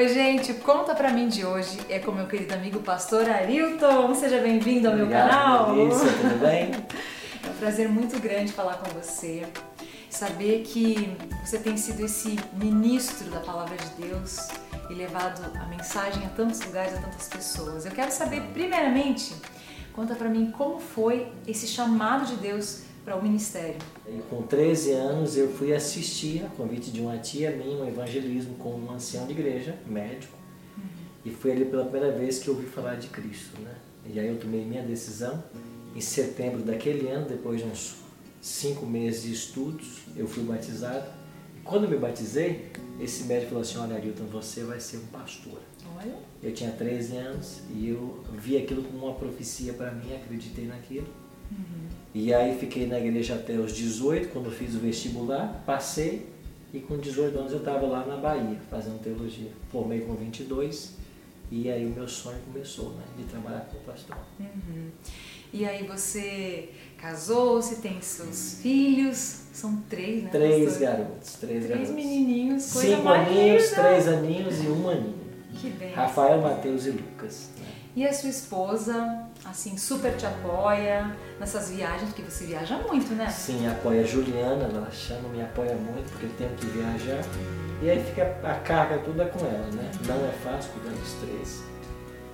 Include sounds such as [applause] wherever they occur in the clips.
Oi, gente, conta pra mim de hoje é com meu querido amigo pastor Arilton. Seja bem-vindo ao Obrigado, meu canal. Melissa, tudo bem? [laughs] É um prazer muito grande falar com você. Saber que você tem sido esse ministro da palavra de Deus e levado a mensagem a tantos lugares, a tantas pessoas. Eu quero saber, primeiramente, conta pra mim como foi esse chamado de Deus para o ministério. E com 13 anos eu fui assistir a convite de uma tia minha, um evangelismo com um ancião de igreja, médico. E foi ali pela primeira vez que eu ouvi falar de Cristo, né? E aí eu tomei minha decisão. Em setembro daquele ano, depois de uns cinco meses de estudos, eu fui batizado. E quando me batizei, esse médico falou assim, olha Arilton, você vai ser um pastor. Olha. Eu tinha 13 anos e eu vi aquilo como uma profecia para mim, acreditei naquilo. E aí fiquei na igreja até os 18, quando fiz o vestibular, passei e com 18 anos eu estava lá na Bahia fazendo teologia. Formei com 22 e aí o meu sonho começou, né, de trabalhar como pastor. Uhum. E aí você casou-se, tem seus filhos, são três, né? Três pastor? garotos, três, Três garotos. menininhos, coisa Cinco mais aninhos, linda. três aninhos e um aninho. Que bem. Rafael, Mateus e Lucas. né. E a sua esposa, assim, super te apoia nessas viagens, porque você viaja muito, né? Sim, apoia a Juliana, ela chama, me apoia muito porque eu tenho que viajar. E aí fica a carga toda com ela, né? Não é fácil cuidar dos três.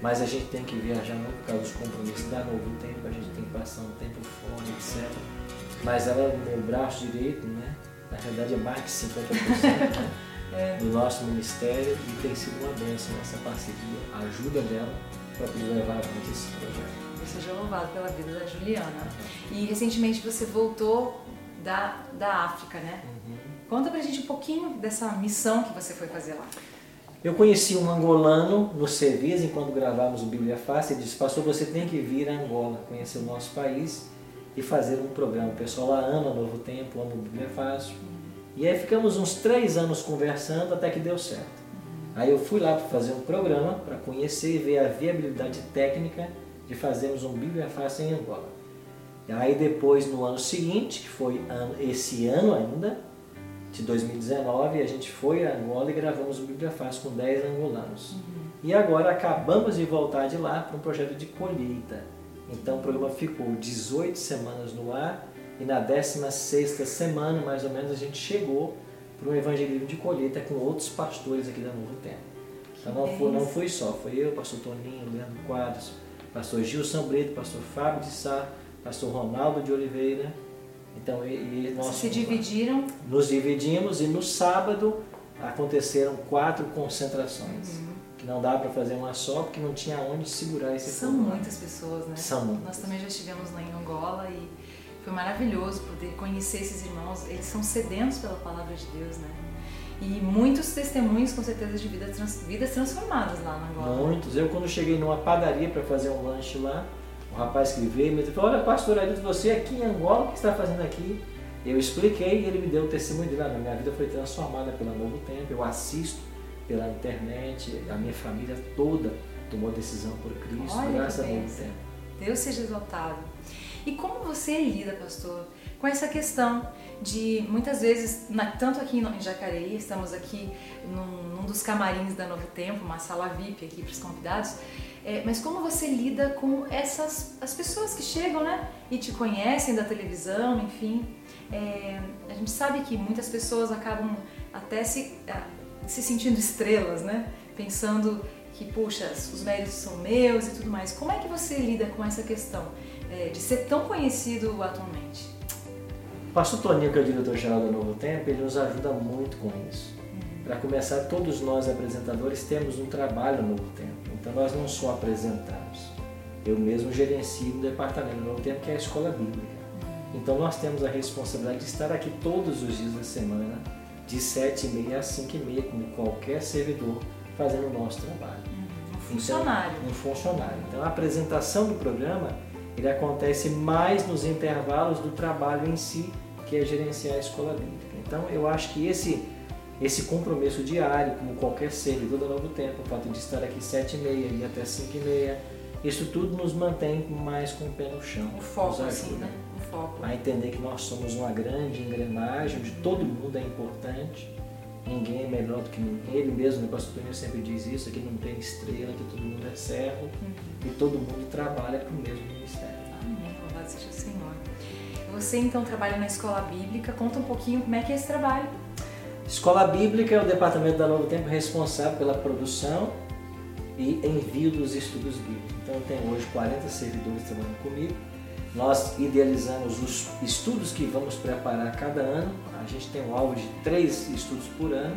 Mas a gente tem que viajar muito por causa dos compromissos. Dá novo tempo, a gente tem que passar um tempo fora, etc. Mas ela é o meu braço direito, né? Na verdade é mais de 50% [laughs] né? É. do nosso ministério e tem sido uma bênção essa parceria, a ajuda dela para poder levar avante esse projeto. Deus seja louvado pela vida da Juliana. E recentemente você voltou da, da África, né? Conta pra gente um pouquinho dessa missão que você foi fazer lá. Eu conheci um angolano no serviço enquanto gravávamos o Bíblia Fácil. Ele disse: Pastor, você tem que vir a Angola, conhecer o nosso país e fazer um programa. O pessoal lá ama Novo Tempo, ama o Bíblia Fácil. E aí ficamos uns três anos conversando até que deu certo. Aí eu fui lá para fazer um programa para conhecer e ver a viabilidade técnica de fazermos um Bíblia Fácil em Angola. E aí depois, no ano seguinte, que foi esse ano ainda, de 2019, a gente foi a Angola e gravamos o Bíblia Fácil com 10 angolanos. E agora acabamos de voltar de lá para um projeto de colheita. Então o programa ficou 18 semanas no ar e na 16ª semana, mais ou menos, a gente chegou para um evangelismo de colheita com outros pastores aqui da Novo Tempo. Então não foi, não foi só, foi eu, pastor Toninho, Leandro Quadros, pastor Gilson Brito, pastor Fábio de Sá, pastor Ronaldo de Oliveira. Então, e, e nós se dividiram Nos dividimos e no sábado aconteceram quatro concentrações. Que não dá para fazer uma só porque não tinha onde segurar esse São muitas pessoas, né? São muitas. Nós também já estivemos lá em Angola e foi maravilhoso poder conhecer esses irmãos. Eles são sedentos pela palavra de Deus, né? E muitos testemunhos, com certeza, de vida trans- vidas transformadas lá na Angola. Muitos. Eu quando cheguei numa padaria para fazer um lanche lá, o rapaz que veio me falou, olha pastor Ailton, você aqui em Angola, o que está fazendo aqui? Eu expliquei e ele me deu o testemunho dele. "Ah, Minha vida foi transformada pelo Novo Tempo, eu assisto pela internet, a minha família toda tomou decisão por Cristo, Olha graças ao Novo. Tempo. Deus seja exaltado. E como você lida, pastor, com essa questão de muitas vezes, na- tanto aqui em Jacareí, estamos aqui num, num dos camarins da Novo Tempo, uma sala VIP aqui para os convidados, é, mas como você lida com essas as pessoas que chegam, né, e te conhecem da televisão, enfim, É, a gente sabe que muitas pessoas acabam até se, se sentindo estrelas, né, pensando que, puxa, os méritos são meus e tudo mais. Como é que você lida com essa questão é, de ser tão conhecido atualmente? O pastor Toninho, que é o diretor-geral do Novo Tempo, ele nos ajuda muito com isso. Para começar, todos nós apresentadores temos um trabalho no Novo Tempo. Então nós não só apresentamos. Eu mesmo gerencio um departamento do Novo Tempo que é a Escola Bíblica. Então nós temos a responsabilidade de estar aqui todos os dias da semana, de 7h30 às 5h30, como qualquer servidor, fazendo o nosso trabalho. Um funcionário. Então, um funcionário. Então a apresentação do programa ele acontece mais nos intervalos do trabalho em si, que é gerenciar a escola bíblica. Então eu acho que esse esse compromisso diário, como qualquer servidor do Novo Tempo, o fato de estar aqui sete e meia e até cinco e meia, isso tudo nos mantém mais com o pé no chão. O foco, assim, né? O foco. a entender que nós somos uma grande engrenagem, onde todo mundo é importante ninguém é melhor do que ninguém. Ele mesmo, o pastor Tonho sempre diz isso, que não tem estrela, que todo mundo é servo uhum. e todo mundo trabalha para o mesmo ministério. Amém, louvado seja o Senhor. Você então trabalha na escola bíblica, conta um pouquinho como é que é esse trabalho. Escola Bíblica é o departamento da Novo Tempo responsável pela produção e envio dos estudos bíblicos. Então, tem hoje 40 servidores trabalhando comigo. Nós idealizamos os estudos que vamos preparar cada ano. A gente tem um alvo de três estudos por ano.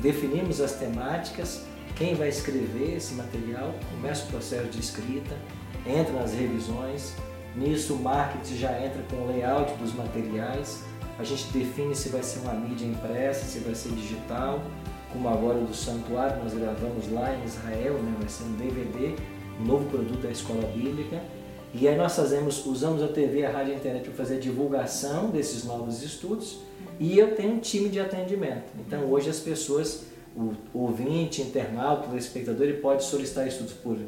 Definimos as temáticas, quem vai escrever esse material, começa o processo de escrita, entra nas revisões. Nisso, o marketing já entra com o layout dos materiais, a gente define se vai ser uma mídia impressa, se vai ser digital, como agora do Santuário, nós gravamos lá em Israel, né? vai ser um DVD, um novo produto da Escola Bíblica. E aí nós fazemos, usamos a TV, a rádio e a internet para fazer a divulgação desses novos estudos e eu tenho um time de atendimento. Então hoje as pessoas, o ouvinte, internauta, o espectador, ele pode solicitar estudos por,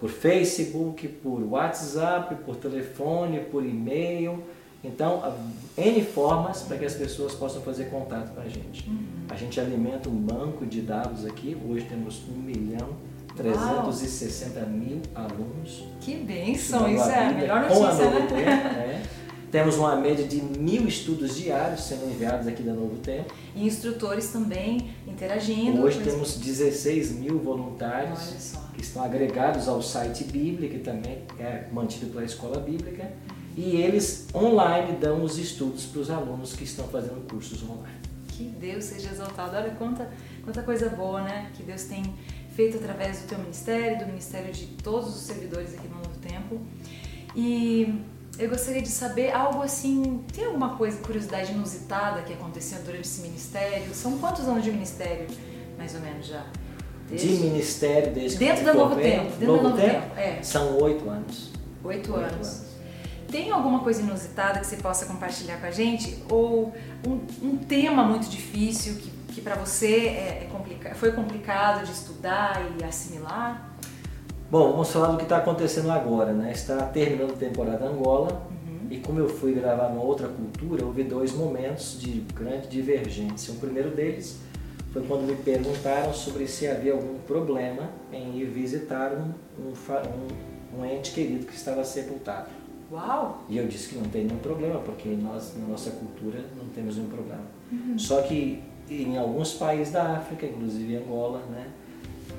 por Facebook, por WhatsApp, por telefone, por e-mail, então, N formas para que as pessoas possam fazer contato com a gente. Uhum. A gente alimenta um banco de dados aqui, hoje temos 1 milhão 360 Uau. mil alunos. Que bênção, isso é a melhor notícia, né? Tempo, né? Temos uma média de mil estudos diários sendo enviados aqui da Novo Tempo. E instrutores também interagindo. Hoje temos 16 mil voluntários que estão agregados ao site Bíblia, que também é mantido pela Escola Bíblica e eles online dão os estudos para os alunos que estão fazendo cursos online. Que Deus seja exaltado. Olha quanta, quanta coisa boa, né? Que Deus tem feito através do teu ministério, do ministério de todos os servidores aqui no Novo Tempo. E eu gostaria de saber algo assim, tem alguma coisa, curiosidade inusitada que aconteceu durante esse ministério? São quantos anos de ministério, mais ou menos já? Desde... De ministério desde Dentro do Novo Tempo. Dentro novo do Novo Tempo? tempo? É. São oito anos. Oito, oito anos. anos. Tem alguma coisa inusitada que você possa compartilhar com a gente? Ou um, um tema muito difícil que, que para você é, é complica foi complicado de estudar e assimilar? Bom, vamos falar do que está acontecendo agora, né? Está terminando a temporada Angola uhum. e como eu fui gravar uma outra cultura, houve dois momentos de grande divergência. O primeiro deles foi quando me perguntaram sobre se havia algum problema em ir visitar um, um, um, ente querido que estava sepultado. Uau! E eu disse que não tem nenhum problema, porque nós, na nossa cultura, não temos nenhum problema. Uhum. Só que em alguns países da África, inclusive Angola, né,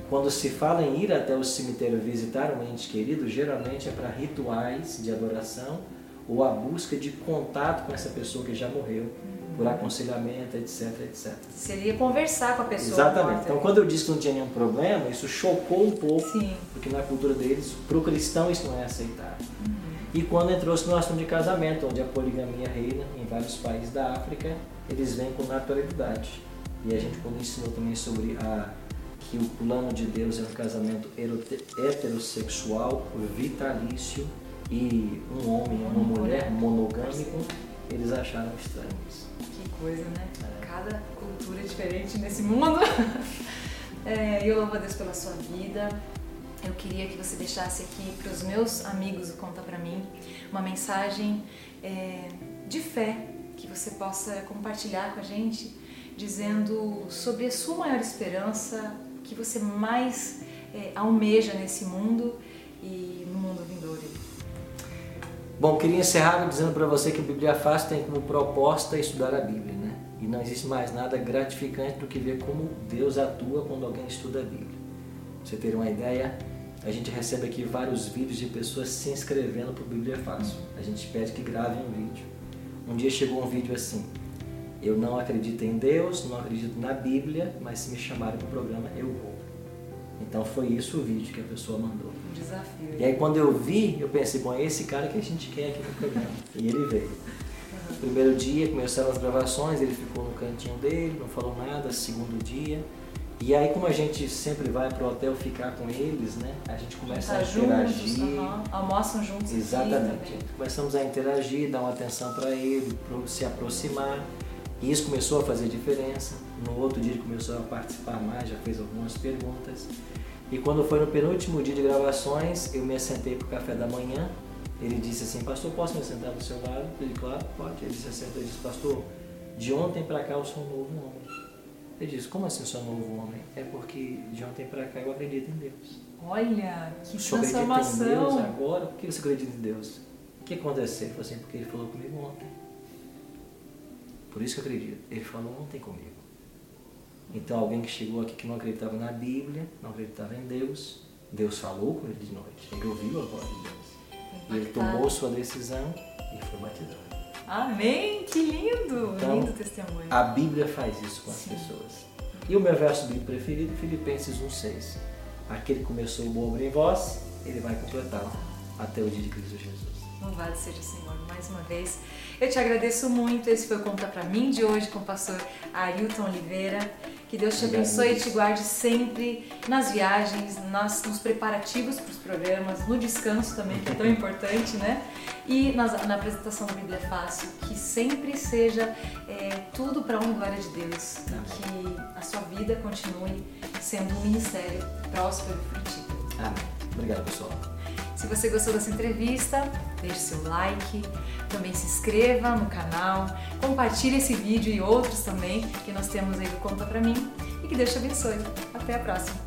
quando se fala em ir até o cemitério visitar um ente querido, geralmente é para rituais de adoração ou a busca de contato com essa pessoa que já morreu, por aconselhamento, etc, etc. Seria conversar com a pessoa. Exatamente. Então, quando eu disse que não tinha nenhum problema, isso chocou um pouco, Sim. porque na cultura deles, para o cristão, isso não é aceitável. E quando entrou-se no assunto de casamento, onde a poligamia reina em vários países da África, eles vêm com naturalidade. E a gente quando ensinou também sobre a, que o plano de Deus é um casamento heterossexual, vitalício, e um homem e uma mulher monogâmico, eles acharam estranho isso. Que coisa, né? É. Cada cultura é diferente nesse mundo. [laughs] É, eu louvo a Deus pela sua vida eu queria que você deixasse aqui para os meus amigos o Conta Pra Mim uma mensagem é, de fé que você possa compartilhar com a gente, dizendo sobre a sua maior esperança, o que você mais é, almeja nesse mundo e no mundo vindouro. Bom, queria encerrar dizendo para você que o Bíblia Fácil tem como proposta estudar a Bíblia, né? E não existe mais nada gratificante do que ver como Deus atua quando alguém estuda a Bíblia. você ter uma ideia, a gente recebe aqui vários vídeos de pessoas se inscrevendo para o Bíblia Fácil. A gente pede que gravem um vídeo. Um dia chegou um vídeo assim: Eu não acredito em Deus, não acredito na Bíblia, mas se me chamarem para o programa, eu vou. Então foi isso o vídeo que a pessoa mandou. Desafio. E aí quando eu vi, eu pensei: Bom, é esse cara que a gente quer aqui no programa. E ele veio. Primeiro dia, começaram as gravações, ele ficou no cantinho dele, não falou nada. Segundo dia, e aí, como a gente sempre vai para o hotel ficar com eles, né? A gente começa tá a interagir. Juntos, uhum. Almoçam juntos. Exatamente. Começamos a interagir, dar uma atenção para ele, se aproximar. E isso começou a fazer diferença. No outro dia ele começou a participar mais, já fez algumas perguntas. E quando foi no penúltimo dia de gravações, eu me assentei para o café da manhã. Ele disse assim, pastor, posso me sentar do seu lado? Ele, claro, pode. Ele se assentou e disse, pastor, de ontem para cá eu sou um novo homem. Ele diz, como assim sou novo homem? É porque de ontem para cá eu acredito em Deus. Olha, que Só acredita em Deus transformação. agora? Por que você acredita em Deus? O que aconteceu? Ele falou assim, porque ele falou comigo ontem. Por isso que eu acredito. Ele falou ontem comigo. Então alguém que chegou aqui que não acreditava na Bíblia, não acreditava em Deus, Deus falou com ele de noite. Ele ouviu a voz de Deus. E ele tomou sua decisão e foi batizado. Amém, que lindo, Então, lindo testemunho. A Bíblia faz isso com as Sim. pessoas. E o meu verso bíblico preferido, Filipenses 1,6. Aquele que começou o bom obra em vós, ele vai completá-lo até o dia de Cristo Jesus. Louvado seja o Senhor mais uma vez. Eu te agradeço muito. Esse foi o Conta Pra Mim de hoje com o pastor Ailton Oliveira. Que Deus te abençoe e te guarde sempre nas viagens, nas, nos preparativos para os programas, no descanso também, que é tão importante, né? E nas- na apresentação da Bíblia Fácil. Que sempre seja é, tudo para honra e glória de Deus. E que a sua vida continue sendo um ministério próspero e frutífero. Amém. Obrigado, pessoal. Se você gostou dessa entrevista, deixe seu like, também se inscreva no canal, compartilhe esse vídeo e outros também que nós temos aí do Conta Pra Mim e que Deus te abençoe. Até a próxima!